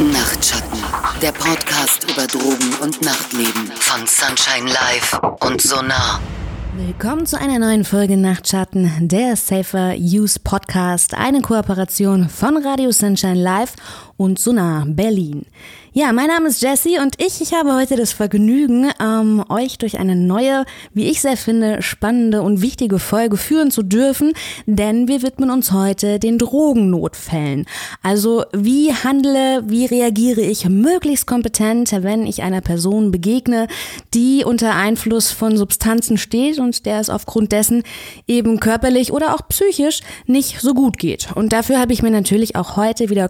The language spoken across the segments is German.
Nachtschatten, der Podcast über Drogen und Nachtleben von Sunshine Live und Sonar. Willkommen zu einer neuen Folge Nachtschatten, der Safer Use Podcast, eine Kooperation von Radio Sunshine Live und Sonar Berlin. Ja, mein Name ist Jessie und ich, ich habe heute das Vergnügen, ähm, euch durch eine neue, wie ich sehr finde, spannende und wichtige Folge führen zu dürfen, denn wir widmen uns heute den Drogennotfällen. Also wie handle, wie reagiere ich möglichst kompetent, wenn ich einer Person begegne, die unter Einfluss von Substanzen steht und der es aufgrund dessen eben körperlich oder auch psychisch nicht so gut geht. Und dafür habe ich mir natürlich auch heute wieder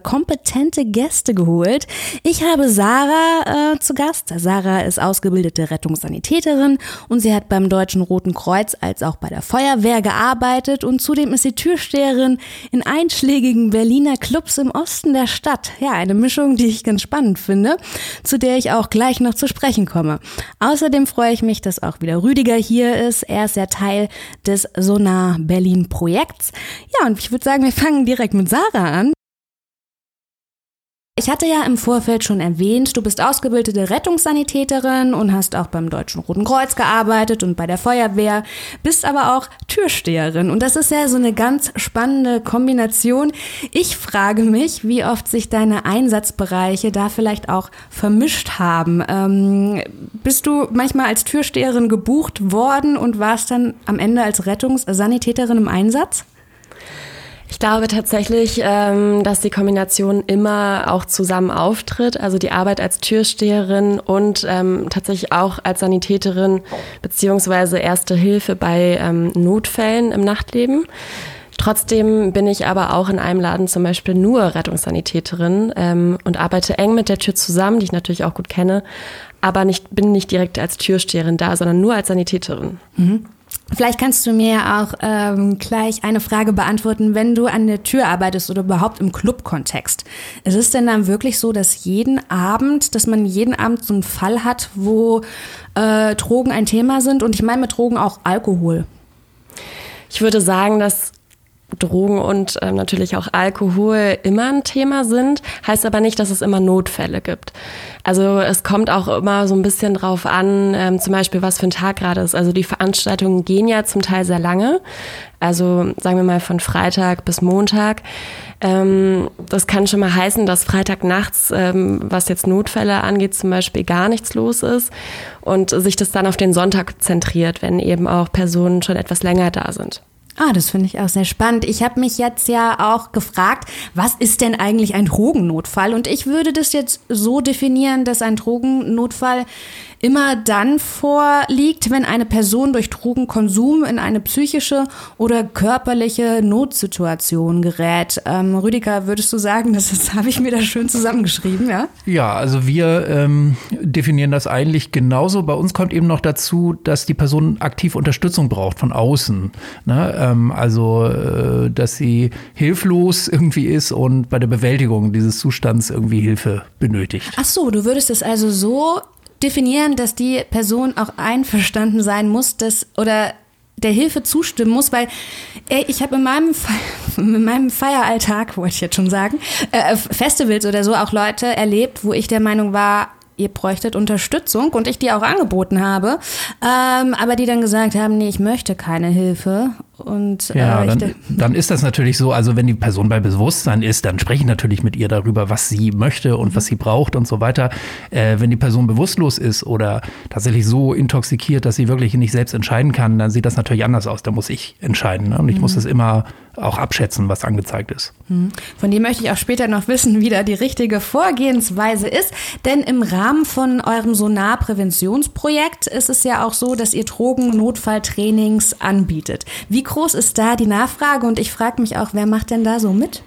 kompetente Gäste geholt. Ich habe habe Sarah äh, zu Gast. Sarah ist ausgebildete Rettungssanitäterin und sie hat beim Deutschen Roten Kreuz als auch bei der Feuerwehr gearbeitet und zudem ist sie Türsteherin in einschlägigen Berliner Clubs im Osten der Stadt. Ja, eine Mischung, die ich ganz spannend finde, zu der ich auch gleich noch zu sprechen komme. Außerdem freue ich mich, dass auch wieder Rüdiger hier ist. Er ist ja Teil des Sonar Berlin Projekts. Ja, und ich würde sagen, wir fangen direkt mit Sarah an. Ich hatte ja im Vorfeld schon erwähnt, du bist ausgebildete Rettungssanitäterin und hast auch beim Deutschen Roten Kreuz gearbeitet und bei der Feuerwehr, bist aber auch Türsteherin. Und das ist ja so eine ganz spannende Kombination. Ich frage mich, wie oft sich deine Einsatzbereiche da vielleicht auch vermischt haben. Ähm, bist du manchmal als Türsteherin gebucht worden und warst dann am Ende als Rettungssanitäterin im Einsatz? Ich glaube tatsächlich, ähm, dass die Kombination immer auch zusammen auftritt. Also die Arbeit als Türsteherin und ähm, tatsächlich auch als Sanitäterin beziehungsweise Erste Hilfe bei ähm, Notfällen im Nachtleben. Trotzdem bin ich aber auch in einem Laden zum Beispiel nur Rettungssanitäterin ähm, und arbeite eng mit der Tür zusammen, die ich natürlich auch gut kenne, aber nicht, bin nicht direkt als Türsteherin da, sondern nur als Sanitäterin. Mhm. Vielleicht kannst du mir auch ähm, gleich eine Frage beantworten, wenn du an der Tür arbeitest oder überhaupt im Club-Kontext. Ist es denn dann wirklich so, dass jeden Abend, dass man jeden Abend so einen Fall hat, wo äh, Drogen ein Thema sind? Und ich meine mit Drogen auch Alkohol. Ich würde sagen, dass Drogen und ähm, natürlich auch Alkohol immer ein Thema sind, heißt aber nicht, dass es immer Notfälle gibt. Also es kommt auch immer so ein bisschen drauf an, ähm, zum Beispiel, was für ein Tag gerade ist. Also die Veranstaltungen gehen ja zum Teil sehr lange, also sagen wir mal von Freitag bis Montag. Ähm, das kann schon mal heißen, dass Freitagnachts, ähm, was jetzt Notfälle angeht, zum Beispiel gar nichts los ist und sich das dann auf den Sonntag zentriert, wenn eben auch Personen schon etwas länger da sind. Ah, das finde ich auch sehr spannend. Ich habe mich jetzt ja auch gefragt, was ist denn eigentlich ein Drogennotfall? Und ich würde das jetzt so definieren, dass ein Drogennotfall immer dann vorliegt, wenn eine Person durch Drogenkonsum in eine psychische oder körperliche Notsituation gerät. Ähm, Rüdiger, würdest du sagen, das, das habe ich mir da schön zusammengeschrieben, ja? Ja, also wir ähm, definieren das eigentlich genauso. Bei uns kommt eben noch dazu, dass die Person aktiv Unterstützung braucht von außen. Ne? Ähm, also, äh, dass sie hilflos irgendwie ist und bei der Bewältigung dieses Zustands irgendwie Hilfe benötigt. Ach so, du würdest es also so definieren, dass die Person auch einverstanden sein muss, dass oder der Hilfe zustimmen muss, weil ey, ich habe in meinem Fe in meinem Feieralltag, wollte ich jetzt schon sagen, äh, Festivals oder so auch Leute erlebt, wo ich der Meinung war, ihr bräuchtet Unterstützung und ich die auch angeboten habe, ähm, aber die dann gesagt haben, nee, ich möchte keine Hilfe und, ja, äh, dann, dann, ist das natürlich so, also wenn die Person bei Bewusstsein ist, dann spreche ich natürlich mit ihr darüber, was sie möchte und was sie braucht und so weiter. Äh, wenn die Person bewusstlos ist oder tatsächlich so intoxikiert, dass sie wirklich nicht selbst entscheiden kann, dann sieht das natürlich anders aus. Da muss ich entscheiden. Ne? Und ich mhm. muss das immer auch abschätzen, was angezeigt ist. Mhm. Von dem möchte ich auch später noch wissen, wie da die richtige Vorgehensweise ist. Denn im Rahmen von eurem Sonarpräventionsprojekt ist es ja auch so, dass ihr Drogen-Notfalltrainings anbietet. Wie groß ist da die Nachfrage? Und ich frage mich auch, wer macht denn da so mit?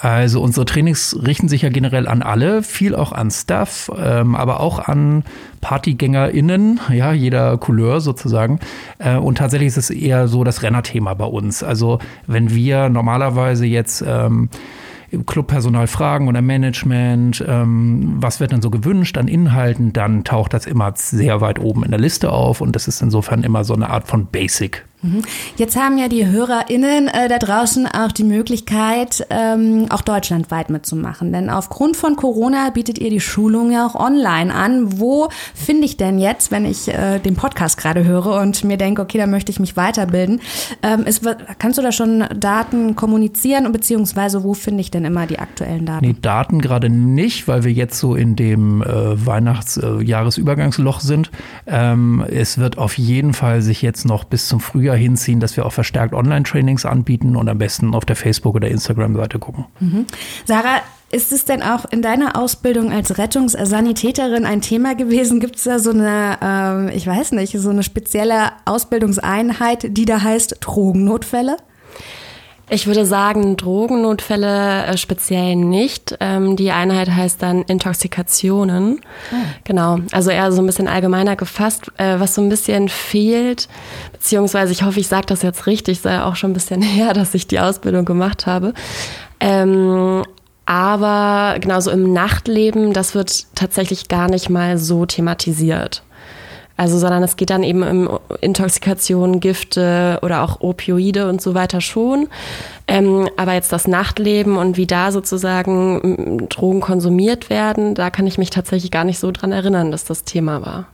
Also unsere Trainings richten sich ja generell an alle, viel auch an Staff, ähm, aber auch an PartygängerInnen, ja, jeder Couleur sozusagen. Äh, und tatsächlich ist es eher so das Rennerthema bei uns. Also wenn wir normalerweise jetzt ähm, Clubpersonal fragen oder Management, ähm, was wird denn so gewünscht an Inhalten, dann taucht das immer sehr weit oben in der Liste auf und das ist insofern immer so eine Art von Basic. Jetzt haben ja die HörerInnen äh, da draußen auch die Möglichkeit, ähm, auch deutschlandweit mitzumachen. Denn aufgrund von Corona bietet ihr die Schulung ja auch online an. Wo finde ich denn jetzt, wenn ich äh, den Podcast gerade höre und mir denke, okay, da möchte ich mich weiterbilden, ähm, ist, kannst du da schon Daten kommunizieren beziehungsweise wo finde ich denn immer die aktuellen Daten? Nee, Daten gerade nicht, weil wir jetzt so in dem äh, Weihnachts-Jahresübergangsloch äh, sind. Ähm, es wird auf jeden Fall sich jetzt noch bis zum Frühjahr Frühjahr hinziehen, dass wir auch verstärkt Online-Trainings anbieten und am besten auf der Facebook- oder Instagram-Seite gucken. Mhm. Sarah, ist es denn auch in deiner Ausbildung als Rettungssanitäterin ein Thema gewesen? Gibt es da so eine, ähm, ich weiß nicht, so eine spezielle Ausbildungseinheit, die da heißt Drogennotfälle? Ich würde sagen, Drogennotfälle äh, speziell nicht. Ähm, die Einheit heißt dann Intoxikationen. Oh. Genau, also eher so ein bisschen allgemeiner gefasst, äh, was so ein bisschen fehlt, beziehungsweise ich hoffe, ich sage das jetzt richtig, sei auch schon ein bisschen her, dass ich die Ausbildung gemacht habe. Ähm, aber genauso im Nachtleben, das wird tatsächlich gar nicht mal so thematisiert. Also, sondern es geht dann eben um Intoxikation, Gifte oder auch Opioide und so weiter schon. Ähm, aber jetzt das Nachtleben und wie da sozusagen Drogen konsumiert werden, da kann ich mich tatsächlich gar nicht so dran erinnern, dass das Thema war.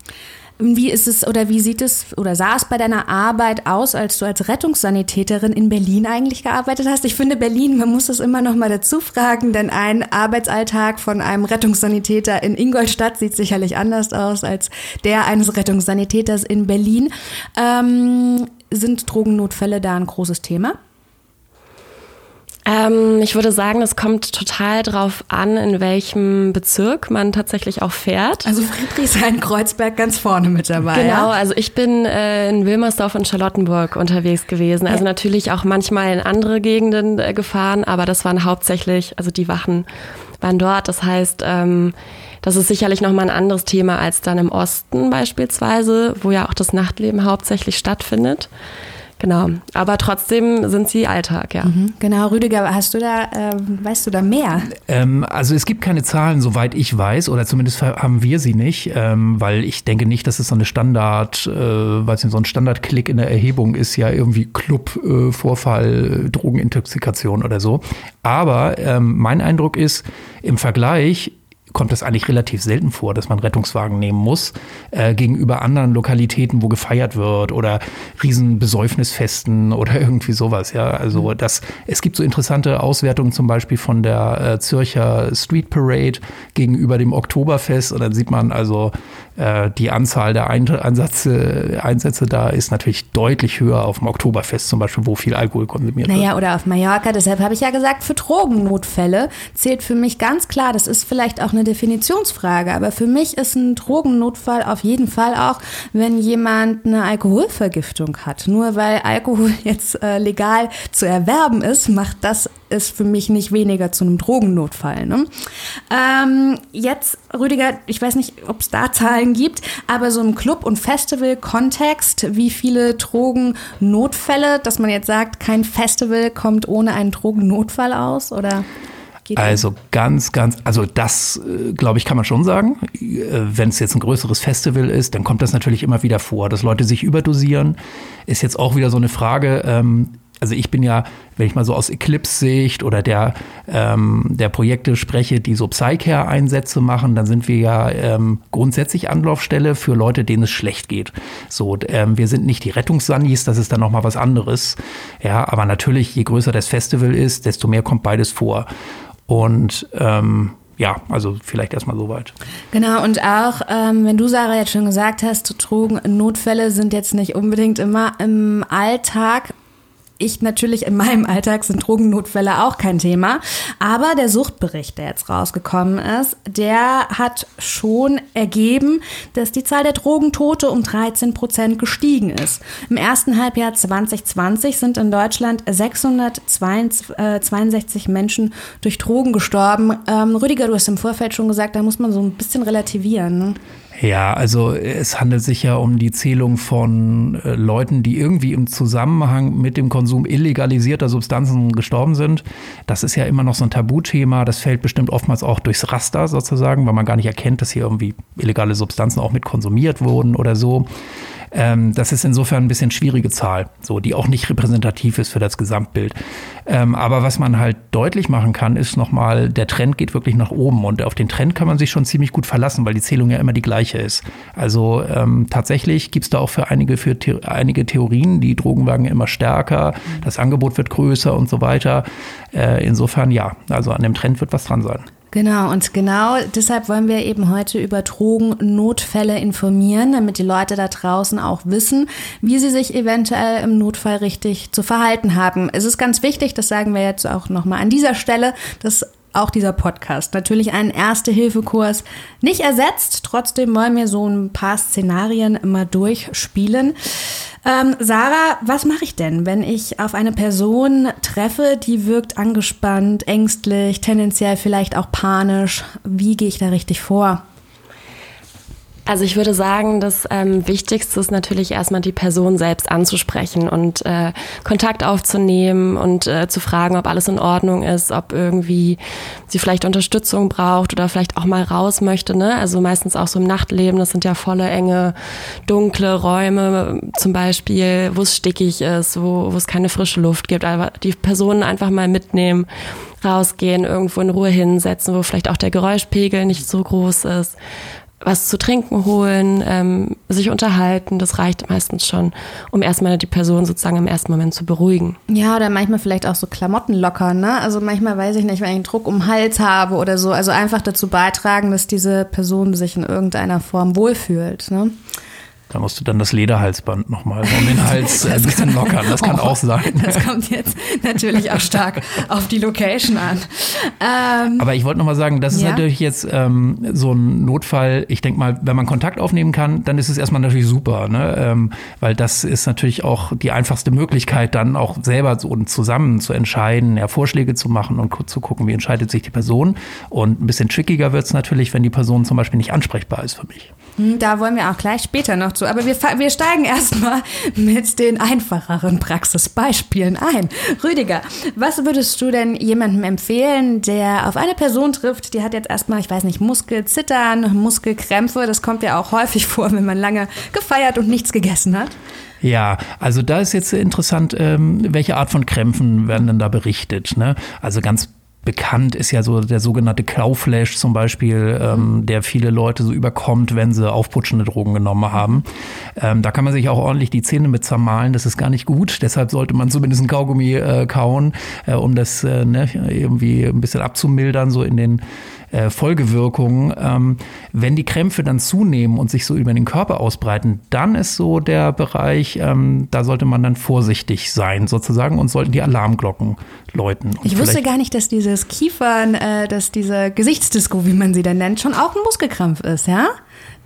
Wie ist es oder wie sieht es oder sah es bei deiner Arbeit aus, als du als Rettungssanitäterin in Berlin eigentlich gearbeitet hast? Ich finde Berlin, man muss das immer noch mal dazu fragen, denn ein Arbeitsalltag von einem Rettungssanitäter in Ingolstadt sieht sicherlich anders aus als der eines Rettungssanitäters in Berlin. Ähm, sind Drogennotfälle da ein großes Thema? Ähm, ich würde sagen, es kommt total drauf an, in welchem Bezirk man tatsächlich auch fährt. Also Friedrichshain-Kreuzberg ganz vorne mit dabei. Genau, ja? also ich bin äh, in Wilmersdorf und Charlottenburg unterwegs gewesen. Also ja. natürlich auch manchmal in andere Gegenden äh, gefahren, aber das waren hauptsächlich, also die Wachen waren dort. Das heißt, ähm, das ist sicherlich nochmal ein anderes Thema als dann im Osten beispielsweise, wo ja auch das Nachtleben hauptsächlich stattfindet. Genau, aber trotzdem sind sie Alltag, ja. Mhm, genau, Rüdiger, hast du da, äh, weißt du da mehr? Ähm, also es gibt keine Zahlen, soweit ich weiß, oder zumindest haben wir sie nicht, ähm, weil ich denke nicht, dass es so eine Standard, äh, weil es so ein Standardklick in der Erhebung ist, ja irgendwie Club, äh, Vorfall, Drogenintoxikation oder so. Aber ähm, mein Eindruck ist, im Vergleich kommt es eigentlich relativ selten vor, dass man Rettungswagen nehmen muss, äh, gegenüber anderen Lokalitäten, wo gefeiert wird oder Riesenbesäufnisfesten oder irgendwie sowas. Ja, also mhm. das, es gibt so interessante Auswertungen zum Beispiel von der äh, Zürcher Street Parade gegenüber dem Oktoberfest und dann sieht man also, äh, die Anzahl der Einsätze, Einsätze da ist natürlich deutlich höher auf dem Oktoberfest zum Beispiel, wo viel Alkohol konsumiert naja, wird. Naja, oder auf Mallorca, deshalb habe ich ja gesagt, für Drogennotfälle zählt für mich ganz klar, das ist vielleicht auch eine Definitionsfrage, aber für mich ist ein Drogennotfall auf jeden Fall auch, wenn jemand eine Alkoholvergiftung hat. Nur weil Alkohol jetzt äh, legal zu erwerben ist, macht das es für mich nicht weniger zu einem Drogennotfall. Ne? Ähm, jetzt, Rüdiger, ich weiß nicht, ob es da Zahlen gibt, aber so im Club- und Festival-Kontext, wie viele Drogennotfälle, dass man jetzt sagt, kein Festival kommt ohne einen Drogennotfall aus, oder? Also ganz, ganz, also das, äh, glaube ich, kann man schon sagen. Äh, wenn es jetzt ein größeres Festival ist, dann kommt das natürlich immer wieder vor, dass Leute sich überdosieren. Ist jetzt auch wieder so eine Frage. Ähm, also ich bin ja, wenn ich mal so aus Eclipse-Sicht oder der, ähm, der Projekte spreche, die so Psycare-Einsätze machen, dann sind wir ja ähm, grundsätzlich Anlaufstelle für Leute, denen es schlecht geht. So, ähm, wir sind nicht die Rettungssannis, das ist dann nochmal was anderes. Ja, aber natürlich, je größer das Festival ist, desto mehr kommt beides vor. Und ähm, ja, also vielleicht erstmal soweit. Genau, und auch, ähm, wenn du, Sarah, jetzt schon gesagt hast, Drogennotfälle sind jetzt nicht unbedingt immer im Alltag ich natürlich in meinem Alltag sind Drogennotfälle auch kein Thema. Aber der Suchtbericht, der jetzt rausgekommen ist, der hat schon ergeben, dass die Zahl der Drogentote um 13 Prozent gestiegen ist. Im ersten Halbjahr 2020 sind in Deutschland 662 Menschen durch Drogen gestorben. Ähm, Rüdiger, du hast im Vorfeld schon gesagt, da muss man so ein bisschen relativieren. Ne? Ja, also es handelt sich ja um die Zählung von äh, Leuten, die irgendwie im Zusammenhang mit dem Konsum illegalisierter Substanzen gestorben sind. Das ist ja immer noch so ein Tabuthema. Das fällt bestimmt oftmals auch durchs Raster sozusagen, weil man gar nicht erkennt, dass hier irgendwie illegale Substanzen auch mit konsumiert wurden oder so. Ähm, das ist insofern ein bisschen schwierige Zahl, so die auch nicht repräsentativ ist für das Gesamtbild. Ähm, aber was man halt deutlich machen kann, ist nochmal, der Trend geht wirklich nach oben und auf den Trend kann man sich schon ziemlich gut verlassen, weil die Zählung ja immer die gleiche ist. Also ähm, tatsächlich gibt es da auch für einige, für The einige Theorien, die Drogenwagen immer stärker, das Angebot wird größer und so weiter. Äh, insofern ja, also an dem Trend wird was dran sein. Genau, und genau deshalb wollen wir eben heute über Drogennotfälle informieren, damit die Leute da draußen auch wissen, wie sie sich eventuell im Notfall richtig zu verhalten haben. Es ist ganz wichtig, das sagen wir jetzt auch nochmal an dieser Stelle, dass auch dieser Podcast natürlich einen Erste-Hilfe-Kurs nicht ersetzt. Trotzdem wollen wir so ein paar Szenarien immer durchspielen. Ähm, Sarah, was mache ich denn, wenn ich auf eine Person treffe, die wirkt angespannt, ängstlich, tendenziell vielleicht auch panisch? Wie gehe ich da richtig vor? Also ich würde sagen, das ähm, Wichtigste ist natürlich erstmal die Person selbst anzusprechen und äh, Kontakt aufzunehmen und äh, zu fragen, ob alles in Ordnung ist, ob irgendwie sie vielleicht Unterstützung braucht oder vielleicht auch mal raus möchte. Ne? Also meistens auch so im Nachtleben, das sind ja volle, enge, dunkle Räume zum Beispiel, wo es stickig ist, wo, wo es keine frische Luft gibt. Aber die Personen einfach mal mitnehmen rausgehen, irgendwo in Ruhe hinsetzen, wo vielleicht auch der Geräuschpegel nicht so groß ist was zu trinken holen, ähm, sich unterhalten, das reicht meistens schon, um erstmal die Person sozusagen im ersten Moment zu beruhigen. Ja, oder manchmal vielleicht auch so Klamotten lockern, ne? Also manchmal weiß ich nicht, wenn ich einen Druck um den Hals habe oder so. Also einfach dazu beitragen, dass diese Person sich in irgendeiner Form wohlfühlt, ne? Da musst du dann das Lederhalsband nochmal um den Hals ein bisschen lockern. Das kann auch sein. Das kommt jetzt natürlich auch stark auf die Location an. Ähm, Aber ich wollte nochmal sagen, das ist ja? natürlich jetzt ähm, so ein Notfall. Ich denke mal, wenn man Kontakt aufnehmen kann, dann ist es erstmal natürlich super, ne? Ähm, weil das ist natürlich auch die einfachste Möglichkeit, dann auch selber so zusammen zu entscheiden, ja, Vorschläge zu machen und zu gucken, wie entscheidet sich die Person. Und ein bisschen trickiger wird es natürlich, wenn die Person zum Beispiel nicht ansprechbar ist für mich. Hm, da wollen wir auch gleich später noch zu. Aber wir, wir steigen erstmal mit den einfacheren Praxisbeispielen ein. Rüdiger, was würdest du denn jemandem empfehlen, der auf eine Person trifft, die hat jetzt erstmal, ich weiß nicht, Muskelzittern, Muskelkrämpfe. Das kommt ja auch häufig vor, wenn man lange gefeiert und nichts gegessen hat. Ja, also da ist jetzt interessant, ähm, welche Art von Krämpfen werden denn da berichtet. Ne? Also ganz bekannt ist ja so der sogenannte Kauflash zum Beispiel, ähm, der viele Leute so überkommt, wenn sie aufputschende Drogen genommen haben. Ähm, da kann man sich auch ordentlich die Zähne mit zermalen, das ist gar nicht gut. Deshalb sollte man zumindest ein Kaugummi äh, kauen, äh, um das äh, ne, irgendwie ein bisschen abzumildern, so in den äh, Folgewirkungen. Ähm, wenn die Krämpfe dann zunehmen und sich so über den Körper ausbreiten, dann ist so der Bereich, ähm, da sollte man dann vorsichtig sein sozusagen und sollten die Alarmglocken läuten. Und ich wusste gar nicht, dass dieses Kiefern, äh, dass diese Gesichtsdisco, wie man sie dann nennt, schon auch ein Muskelkrampf ist, ja?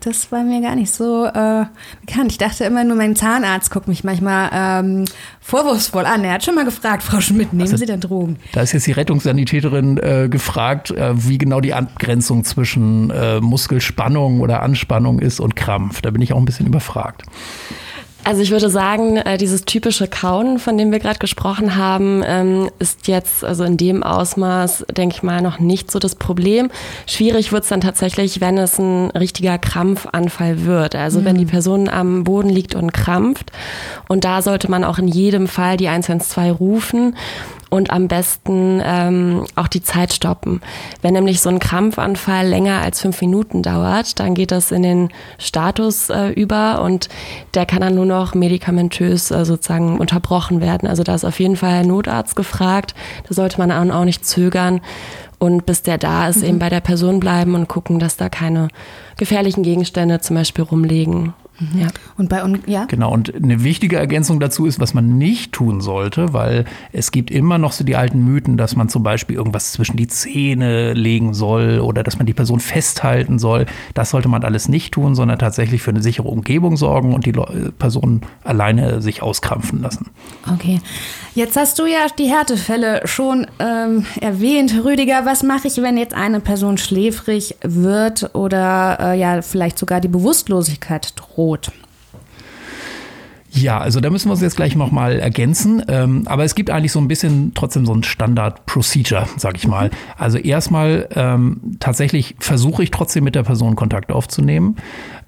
Das war mir gar nicht so äh, bekannt. Ich dachte immer nur, mein Zahnarzt guckt mich manchmal ähm, vorwurfsvoll an. Er hat schon mal gefragt, Frau Schmidt, nehmen also, Sie denn Drogen? Da ist jetzt die Rettungssanitäterin äh, gefragt, äh, wie genau die Abgrenzung zwischen äh, Muskelspannung oder Anspannung ist und Krampf. Da bin ich auch ein bisschen überfragt. Also ich würde sagen, äh, dieses typische Kauen, von dem wir gerade gesprochen haben, ähm, ist jetzt also in dem Ausmaß, denke ich mal, noch nicht so das Problem. Schwierig wird es dann tatsächlich, wenn es ein richtiger Krampfanfall wird. Also mhm. wenn die Person am Boden liegt und krampft. Und da sollte man auch in jedem Fall die 112 rufen und am besten ähm, auch die Zeit stoppen. Wenn nämlich so ein Krampfanfall länger als fünf Minuten dauert, dann geht das in den Status äh, über und der kann dann nur noch medikamentös äh, sozusagen unterbrochen werden. Also da ist auf jeden Fall ein Notarzt gefragt. Da sollte man auch nicht zögern und bis der da ist, mhm. eben bei der Person bleiben und gucken, dass da keine gefährlichen Gegenstände zum Beispiel rumliegen Ja. Und bei ja. Genau. Und eine wichtige Ergänzung dazu ist, was man nicht tun sollte, weil es gibt immer noch so die alten Mythen, dass man zum Beispiel irgendwas zwischen die Zähne legen soll oder dass man die Person festhalten soll. Das sollte man alles nicht tun, sondern tatsächlich für eine sichere Umgebung sorgen und die Person alleine sich auskrampfen lassen. Okay. Jetzt hast du ja die Härtefälle schon ähm, erwähnt, Rüdiger. Was mache ich, wenn jetzt eine Person schläfrig wird oder äh, ja vielleicht sogar die Bewusstlosigkeit droht? Rot. Ja, also da müssen wir uns jetzt gleich nochmal ergänzen. Ähm, aber es gibt eigentlich so ein bisschen trotzdem so ein Standard-Procedure, sag ich mal. Also erstmal ähm, tatsächlich versuche ich trotzdem mit der Person Kontakt aufzunehmen.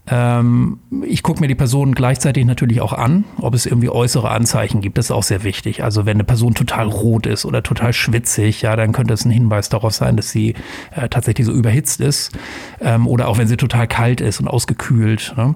Ähm, ich gucke mir die Person gleichzeitig natürlich auch an, ob es irgendwie äußere Anzeichen gibt. Das ist auch sehr wichtig. Also wenn eine Person total rot ist oder total schwitzig, ja, dann könnte es ein Hinweis darauf sein, dass sie äh, tatsächlich so überhitzt ist. Ähm, oder auch wenn sie total kalt ist und ausgekühlt. Ne?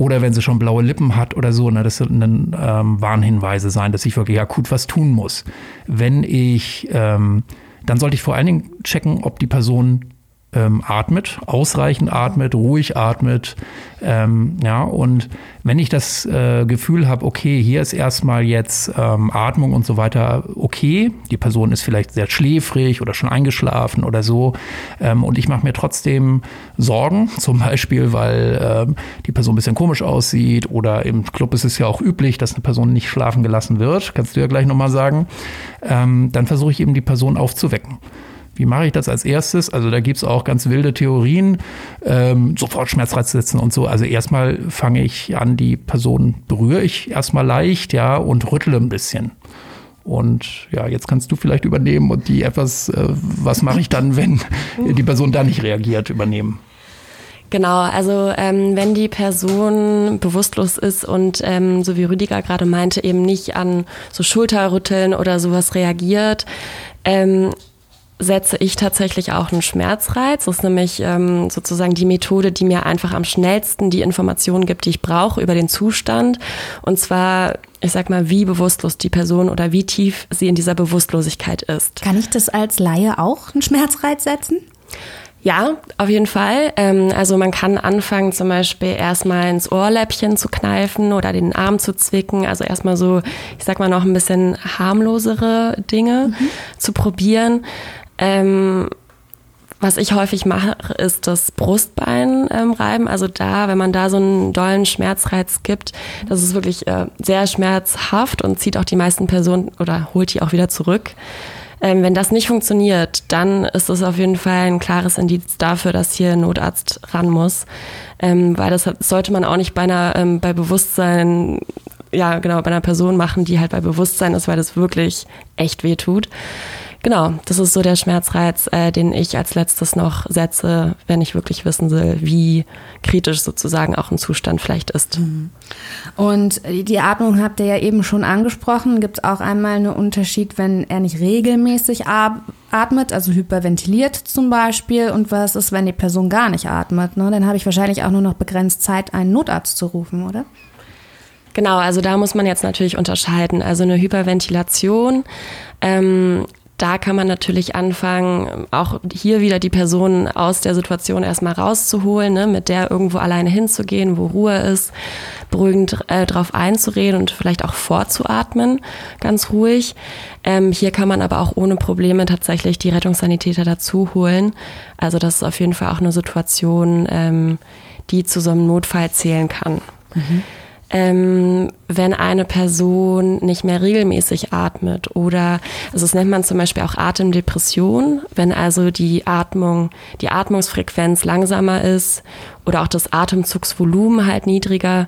Oder wenn sie schon blaue Lippen hat oder so, ne, das sollten ähm, Warnhinweise sein, dass ich wirklich akut was tun muss. Wenn ich, ähm, dann sollte ich vor allen Dingen checken, ob die Person ähm, atmet, ausreichend atmet, ruhig atmet. Ähm, ja, und wenn ich das äh, Gefühl habe, okay, hier ist erstmal jetzt ähm, Atmung und so weiter okay, die Person ist vielleicht sehr schläfrig oder schon eingeschlafen oder so, ähm, und ich mache mir trotzdem Sorgen, zum Beispiel, weil ähm, die Person ein bisschen komisch aussieht oder im Club ist es ja auch üblich, dass eine Person nicht schlafen gelassen wird, kannst du ja gleich nochmal sagen, ähm, dann versuche ich eben die Person aufzuwecken. Wie mache ich das als erstes? Also da gibt es auch ganz wilde Theorien, ähm, sofort Schmerzreiz setzen und so. Also erstmal fange ich an, die Person berühre ich erstmal leicht, ja, und rüttle ein bisschen. Und ja, jetzt kannst du vielleicht übernehmen und die etwas, äh, was mache ich dann, wenn die Person da nicht reagiert, übernehmen. Genau, also ähm, wenn die Person bewusstlos ist und ähm, so wie Rüdiger gerade meinte, eben nicht an so Schulterrütteln oder sowas reagiert, ähm, setze ich tatsächlich auch einen Schmerzreiz. Das ist nämlich ähm, sozusagen die Methode, die mir einfach am schnellsten die Informationen gibt, die ich brauche über den Zustand. Und zwar, ich sag mal, wie bewusstlos die Person oder wie tief sie in dieser Bewusstlosigkeit ist. Kann ich das als Laie auch einen Schmerzreiz setzen? Ja, auf jeden Fall. Ähm, also man kann anfangen, zum Beispiel erstmal ins Ohrläppchen zu kneifen oder den Arm zu zwicken. Also erstmal so, ich sag mal, noch ein bisschen harmlosere Dinge mhm. zu probieren. Ähm, was ich häufig mache, ist das Brustbein ähm, reiben. Also da, wenn man da so einen dollen Schmerzreiz gibt, das ist wirklich äh, sehr schmerzhaft und zieht auch die meisten Personen oder holt die auch wieder zurück. Ähm, wenn das nicht funktioniert, dann ist das auf jeden Fall ein klares Indiz dafür, dass hier ein Notarzt ran muss. Ähm, weil das sollte man auch nicht bei einer, ähm, bei Bewusstsein ja, genau, bei einer Person machen, die halt bei Bewusstsein ist, weil das wirklich echt weh tut. Genau, das ist so der Schmerzreiz, äh, den ich als letztes noch setze, wenn ich wirklich wissen will, wie kritisch sozusagen auch ein Zustand vielleicht ist. Mhm. Und die Atmung habt ihr ja eben schon angesprochen. Gibt es auch einmal einen Unterschied, wenn er nicht regelmäßig atmet, also hyperventiliert zum Beispiel, und was ist, wenn die Person gar nicht atmet? Ne? Dann habe ich wahrscheinlich auch nur noch begrenzt Zeit, einen Notarzt zu rufen, oder? Genau, also da muss man jetzt natürlich unterscheiden. Also eine Hyperventilation ähm, da kann man natürlich anfangen, auch hier wieder die Person aus der Situation erstmal rauszuholen, ne, mit der irgendwo alleine hinzugehen, wo Ruhe ist, beruhigend äh, drauf einzureden und vielleicht auch vorzuatmen, ganz ruhig. Ähm, hier kann man aber auch ohne Probleme tatsächlich die Rettungssanitäter dazu holen. Also das ist auf jeden Fall auch eine Situation, ähm, die zu so einem Notfall zählen kann. Mhm ähm, wenn eine Person nicht mehr regelmäßig atmet oder, also das nennt man zum Beispiel auch Atemdepression, wenn also die Atmung, die Atmungsfrequenz langsamer ist oder auch das Atemzugsvolumen halt niedriger,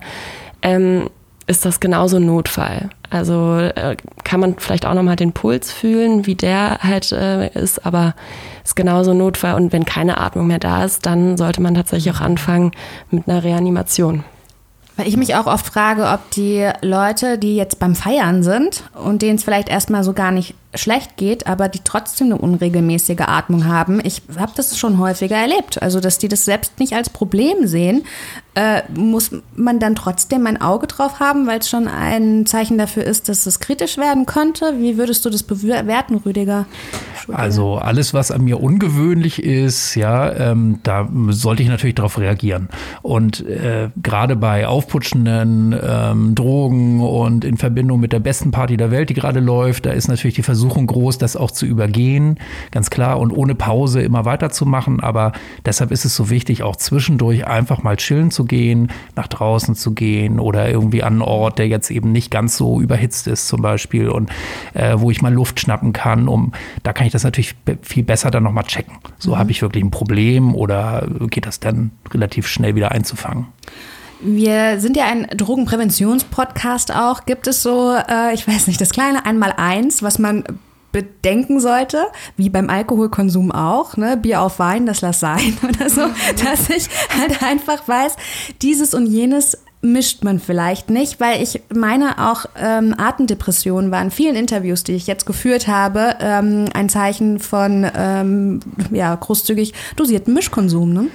ähm, ist das genauso ein Notfall. Also äh, kann man vielleicht auch nochmal den Puls fühlen, wie der halt äh, ist, aber ist genauso ein Notfall. Und wenn keine Atmung mehr da ist, dann sollte man tatsächlich auch anfangen mit einer Reanimation. Weil ich mich auch oft frage, ob die Leute, die jetzt beim Feiern sind und denen es vielleicht erstmal so gar nicht schlecht geht, aber die trotzdem eine unregelmäßige Atmung haben. Ich habe das schon häufiger erlebt. Also, dass die das selbst nicht als Problem sehen, äh, muss man dann trotzdem ein Auge drauf haben, weil es schon ein Zeichen dafür ist, dass es kritisch werden könnte. Wie würdest du das bewerten, Rüdiger? Also alles, was an mir ungewöhnlich ist, ja, ähm, da sollte ich natürlich darauf reagieren. Und äh, gerade bei aufputschenden ähm, Drogen und in Verbindung mit der besten Party der Welt, die gerade läuft, da ist natürlich die Versuchung groß, das auch zu übergehen, ganz klar, und ohne Pause immer weiterzumachen. Aber deshalb ist es so wichtig, auch zwischendurch einfach mal chillen zu gehen, nach draußen zu gehen oder irgendwie an einen Ort, der jetzt eben nicht ganz so überhitzt ist, zum Beispiel, und äh, wo ich mal Luft schnappen kann, um da kann ich das natürlich viel besser dann nochmal checken. So mhm. habe ich wirklich ein Problem oder geht das dann relativ schnell wieder einzufangen? Wir sind ja ein Drogenpräventionspodcast auch. Gibt es so, äh, ich weiß nicht, das kleine Einmaleins, was man bedenken sollte, wie beim Alkoholkonsum auch, ne, Bier auf Wein, das lass sein oder so, dass ich halt einfach weiß, dieses und jenes mischt man vielleicht nicht, weil ich meine auch ähm, Atemdepressionen waren in vielen Interviews, die ich jetzt geführt habe, ähm, ein Zeichen von ähm, ja großzügig dosierten Mischkonsum. Ne?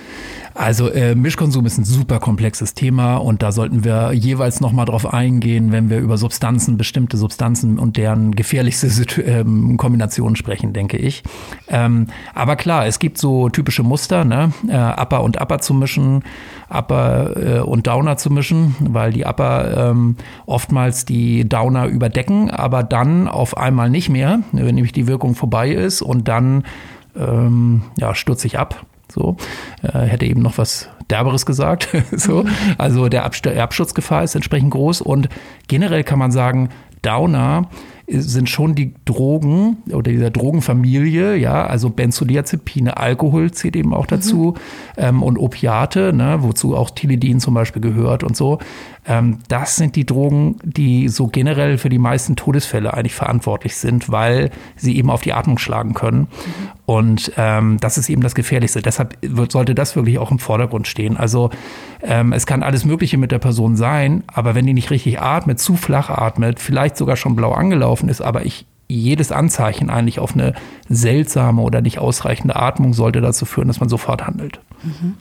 Also äh, Mischkonsum ist ein super komplexes Thema und da sollten wir jeweils nochmal drauf eingehen, wenn wir über Substanzen, bestimmte Substanzen und deren gefährlichste Situ ähm, Kombinationen sprechen, denke ich. Ähm, aber klar, es gibt so typische Muster, ne? Äh, Upper und Upper zu mischen, Upper äh, und Downer zu mischen, weil die Upper ähm, oftmals die Downer überdecken, aber dann auf einmal nicht mehr, wenn nämlich die Wirkung vorbei ist und dann ähm, ja, stürze ich ab. So, äh, hätte eben noch was Derberes gesagt. so, also der Erbschutzgefahr ist entsprechend groß und generell kann man sagen, Downer sind schon die Drogen oder dieser Drogenfamilie, ja, also Benzodiazepine, Alkohol zählt eben auch dazu mhm. ähm, und Opiate, ne, wozu auch Tilidin zum Beispiel gehört und so. Ähm, das sind die Drogen, die so generell für die meisten Todesfälle eigentlich verantwortlich sind, weil sie eben auf die Atmung schlagen können. Mhm. Und ähm, das ist eben das Gefährlichste. Deshalb wird, sollte das wirklich auch im Vordergrund stehen. Also ähm, es kann alles Mögliche mit der Person sein, aber wenn die nicht richtig atmet, zu flach atmet, vielleicht sogar schon blau angelaufen ist, aber ich jedes Anzeichen eigentlich auf eine seltsame oder nicht ausreichende Atmung sollte dazu führen, dass man sofort handelt. Mhm.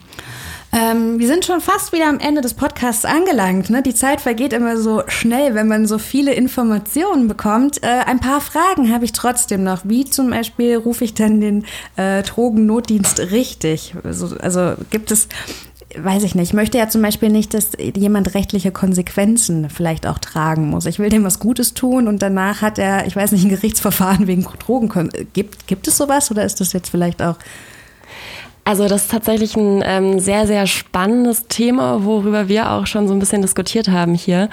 Ähm, wir sind schon fast wieder am Ende des Podcasts angelangt. Ne? Die Zeit vergeht immer so schnell, wenn man so viele Informationen bekommt. Äh, ein paar Fragen habe ich trotzdem noch. Wie zum Beispiel rufe ich dann den äh, Drogennotdienst richtig? Also, also gibt es weiß ich nicht, ich möchte ja zum Beispiel nicht, dass jemand rechtliche Konsequenzen vielleicht auch tragen muss. Ich will dem was Gutes tun und danach hat er, ich weiß nicht, ein Gerichtsverfahren wegen Drogen. Gibt, gibt es sowas oder ist das jetzt vielleicht auch also das ist tatsächlich ein ähm, sehr, sehr spannendes Thema, worüber wir auch schon so ein bisschen diskutiert haben hier.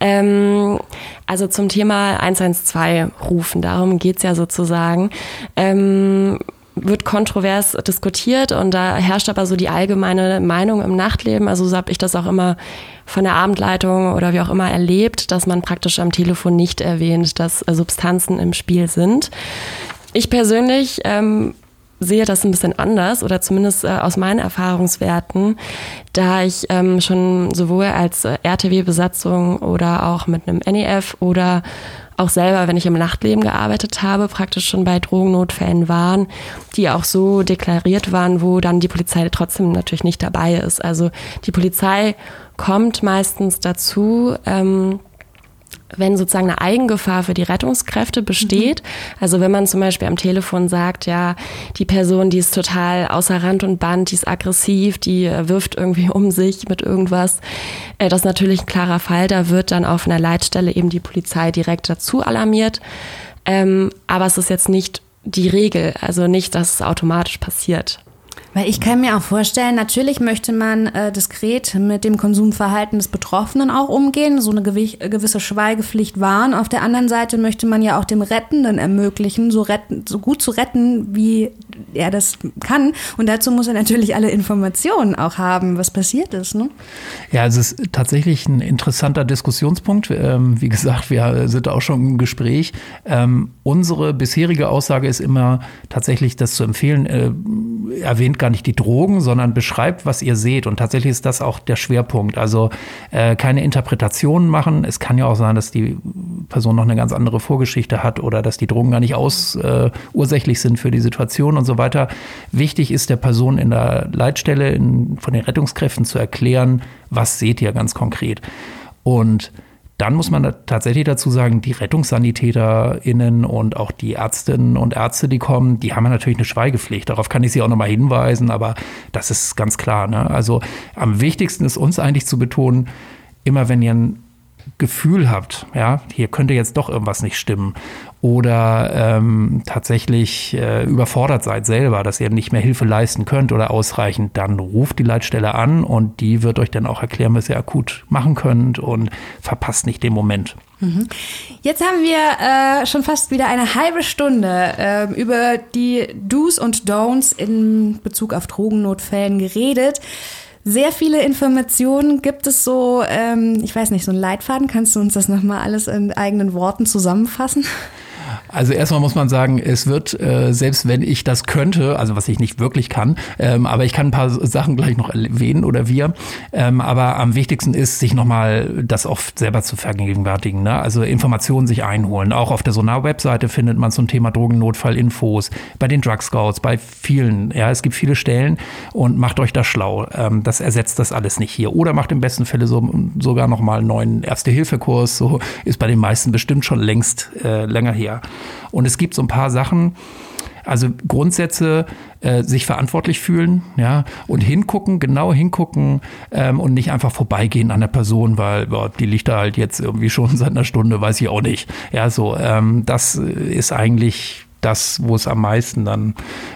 Ähm, also zum Thema 112 rufen, darum geht's ja sozusagen. Ähm, wird kontrovers diskutiert und da herrscht aber so die allgemeine Meinung im Nachtleben. Also so habe ich das auch immer von der Abendleitung oder wie auch immer erlebt, dass man praktisch am Telefon nicht erwähnt, dass Substanzen im Spiel sind. Ich persönlich ähm, sehe das ein bisschen anders oder zumindest äh, aus meinen Erfahrungswerten, da ich ähm, schon sowohl als äh, RTW-Besatzung oder auch mit einem NEF oder auch selber, wenn ich im Nachtleben gearbeitet habe, praktisch schon bei Drogennotfällen waren, die auch so deklariert waren, wo dann die Polizei trotzdem natürlich nicht dabei ist. Also die Polizei kommt meistens dazu, ähm, wenn sozusagen eine Eigengefahr für die Rettungskräfte besteht. Mhm. Also wenn man zum Beispiel am Telefon sagt, ja, die Person, die ist total außer Rand und Band, die ist aggressiv, die äh, wirft irgendwie um sich mit irgendwas. Äh, das ist natürlich ein klarer Fall. Da wird dann auf einer Leitstelle eben die Polizei direkt dazu alarmiert. Ähm, aber es ist jetzt nicht die Regel, also nicht, dass es automatisch passiert. Weil ich kann mir auch vorstellen, natürlich möchte man äh, diskret mit dem Konsumverhalten des Betroffenen auch umgehen, so eine gewisse Schweigepflicht wahren. Auf der anderen Seite möchte man ja auch dem Rettenden ermöglichen, so, retten, so gut zu retten, wie er das kann. Und dazu muss er natürlich alle Informationen auch haben, was passiert ist. Ne? Ja, es ist tatsächlich ein interessanter Diskussionspunkt. Ähm, wie gesagt, wir sind auch schon im Gespräch. Ähm, unsere bisherige Aussage ist immer tatsächlich, das zu empfehlen, äh, erwähnt gar nicht die Drogen, sondern beschreibt, was ihr seht. Und tatsächlich ist das auch der Schwerpunkt. Also äh, keine Interpretationen machen. Es kann ja auch sein, dass die Person noch eine ganz andere Vorgeschichte hat oder dass die Drogen gar nicht aus, äh, ursächlich sind für die Situation und so weiter. Wichtig ist der Person in der Leitstelle in, von den Rettungskräften zu erklären, was seht ihr ganz konkret. Und dann muss man da tatsächlich dazu sagen, die RettungssanitäterInnen und auch die Ärztinnen und Ärzte, die kommen, die haben natürlich eine Schweigepflicht. Darauf kann ich Sie auch nochmal hinweisen, aber das ist ganz klar. Ne? Also am wichtigsten ist uns eigentlich zu betonen, immer wenn ihr ein Gefühl habt, ja, hier könnte jetzt doch irgendwas nicht stimmen oder ähm, tatsächlich äh, überfordert seid selber, dass ihr nicht mehr Hilfe leisten könnt oder ausreichend, dann ruft die Leitstelle an und die wird euch dann auch erklären, was ihr akut machen könnt und verpasst nicht den Moment. Mhm. Jetzt haben wir äh, schon fast wieder eine halbe Stunde äh, über die Do's und Don'ts in Bezug auf Drogennotfällen geredet. Sehr viele Informationen. Gibt es so, ähm, ich weiß nicht, so einen Leitfaden? Kannst du uns das nochmal alles in eigenen Worten zusammenfassen? Also erstmal muss man sagen, es wird, äh, selbst wenn ich das könnte, also was ich nicht wirklich kann, ähm, aber ich kann ein paar Sachen gleich noch erwähnen oder wir. Ähm, aber am wichtigsten ist, sich nochmal das oft selber zu vergegenwärtigen. Ne? Also Informationen sich einholen. Auch auf der Sonar-Webseite findet man zum Thema Drogennotfall-Infos, bei den Drug Scouts, bei vielen. Ja, es gibt viele Stellen und macht euch da schlau. Ähm, das ersetzt das alles nicht hier. Oder macht im besten Fälle so, sogar nochmal einen neuen Erste-Hilfe-Kurs. So ist bei den meisten bestimmt schon längst äh, länger her. Und es gibt so ein paar Sachen, also Grundsätze, äh, sich verantwortlich fühlen, ja, und hingucken, genau hingucken ähm, und nicht einfach vorbeigehen an der Person, weil boah, die liegt da halt jetzt irgendwie schon seit einer Stunde, weiß ich auch nicht. Ja, so, ähm, das ist eigentlich das, wo es am meisten dann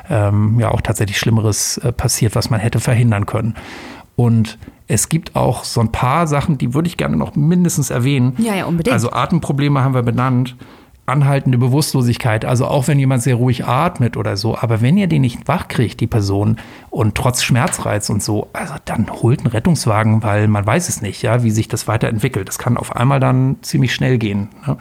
ähm, ja auch tatsächlich Schlimmeres äh, passiert, was man hätte verhindern können. Und es gibt auch so ein paar Sachen, die würde ich gerne noch mindestens erwähnen. Ja, ja, unbedingt. Also Atemprobleme haben wir benannt anhaltende Bewusstlosigkeit. Also auch wenn jemand sehr ruhig atmet oder so, aber wenn ihr den nicht wach kriegt, die Person, und trotz Schmerzreiz und so, also dann holt einen Rettungswagen, weil man weiß es nicht, ja, wie sich das weiterentwickelt. Das kann auf einmal dann ziemlich schnell gehen. Ne?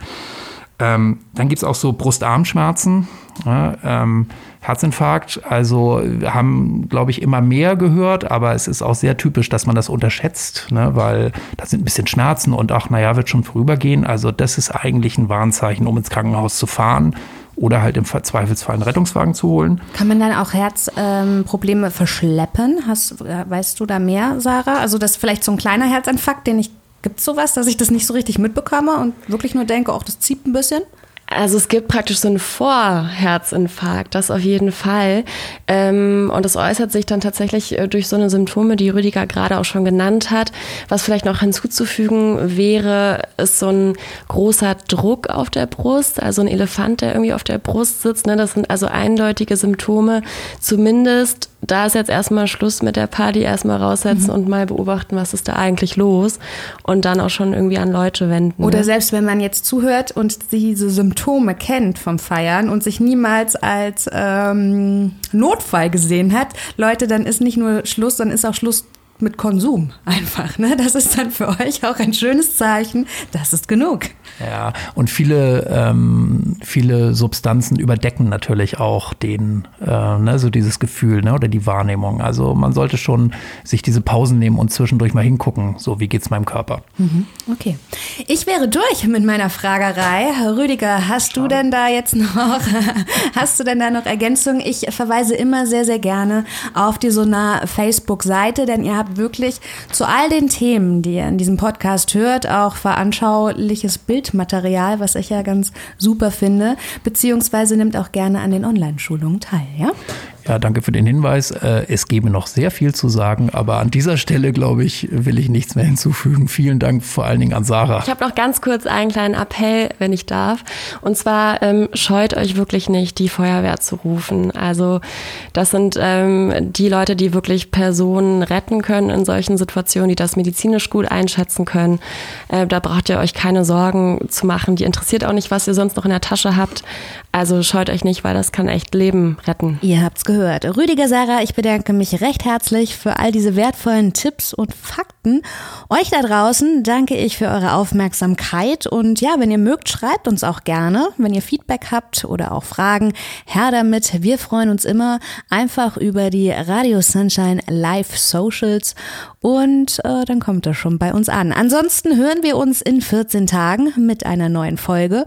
Ähm, dann gibt es auch so Brustarmschmerzen. Ja, ähm, Herzinfarkt. Also haben, glaube ich, immer mehr gehört, aber es ist auch sehr typisch, dass man das unterschätzt, ne? weil da sind ein bisschen Schmerzen und ach, naja, wird schon vorübergehen. Also das ist eigentlich ein Warnzeichen, um ins Krankenhaus zu fahren oder halt im Zweifelsfall einen Rettungswagen zu holen. Kann man dann auch Herzprobleme ähm, verschleppen? Hast, weißt du da mehr, Sarah? Also das ist vielleicht so ein kleiner Herzinfarkt, den ich Gibt es sowas, dass ich das nicht so richtig mitbekomme und wirklich nur denke, auch das zieht ein bisschen? Also es gibt praktisch so einen Vorherzinfarkt, das auf jeden Fall. Ähm, und das äußert sich dann tatsächlich äh, durch so eine Symptome, die Rüdiger gerade auch schon genannt hat. Was vielleicht noch hinzuzufügen wäre, ist so ein großer Druck auf der Brust, also ein Elefant, der irgendwie auf der Brust sitzt. Ne? Das sind also eindeutige Symptome. Zumindest da ist jetzt erstmal Schluss mit der Party, erstmal raussetzen mhm. und mal beobachten, was ist da eigentlich los und dann auch schon irgendwie an Leute wenden. Oder ne? selbst wenn man jetzt zuhört und diese Symptome kennt vom Feiern und sich niemals als ähm, Notfall gesehen hat, Leute, dann ist nicht nur Schluss, dann ist auch Schluss mit Konsum einfach. Ne? Das ist dann für euch auch ein schönes Zeichen. Das ist genug. Ja, und viele, ähm, viele Substanzen überdecken natürlich auch den, äh, ne, so dieses Gefühl ne, oder die Wahrnehmung. Also man sollte schon sich diese Pausen nehmen und zwischendurch mal hingucken, so wie geht es meinem Körper. Mhm. Okay. Ich wäre durch mit meiner Fragerei. Rüdiger, hast du denn da jetzt noch, hast du denn da noch Ergänzungen? Ich verweise immer sehr, sehr gerne auf die Sonar Facebook-Seite, denn ihr habt wirklich zu all den Themen, die ihr in diesem Podcast hört, auch veranschauliches Bild Bildmaterial, was ich ja ganz super finde, beziehungsweise nimmt auch gerne an den Online-Schulungen teil, ja? Ja, danke für den Hinweis. Äh, es gäbe noch sehr viel zu sagen, aber an dieser Stelle, glaube ich, will ich nichts mehr hinzufügen. Vielen Dank vor allen Dingen an Sarah. Ich habe noch ganz kurz einen kleinen Appell, wenn ich darf. Und zwar ähm, scheut euch wirklich nicht, die Feuerwehr zu rufen. Also das sind ähm, die Leute, die wirklich Personen retten können in solchen Situationen, die das medizinisch gut einschätzen können. Äh, da braucht ihr euch keine Sorgen zu machen. Die interessiert auch nicht, was ihr sonst noch in der Tasche habt. Also scheut euch nicht, weil das kann echt Leben retten. Ihr habt's gehört. Rüdiger Sarah, ich bedanke mich recht herzlich für all diese wertvollen Tipps und Fakten. Euch da draußen danke ich für eure Aufmerksamkeit und ja, wenn ihr mögt, schreibt uns auch gerne. Wenn ihr Feedback habt oder auch Fragen, her damit. Wir freuen uns immer einfach über die Radio Sunshine Live Socials und äh, dann kommt das schon bei uns an. Ansonsten hören wir uns in 14 Tagen mit einer neuen Folge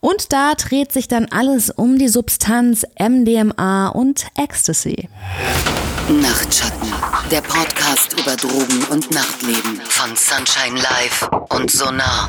und da dreht sich dann alles um die Substanz MDMA und Ecstasy. Nachtschatten, der Podcast über Drogen und Nachtleben von Sunshine Live und Sonar.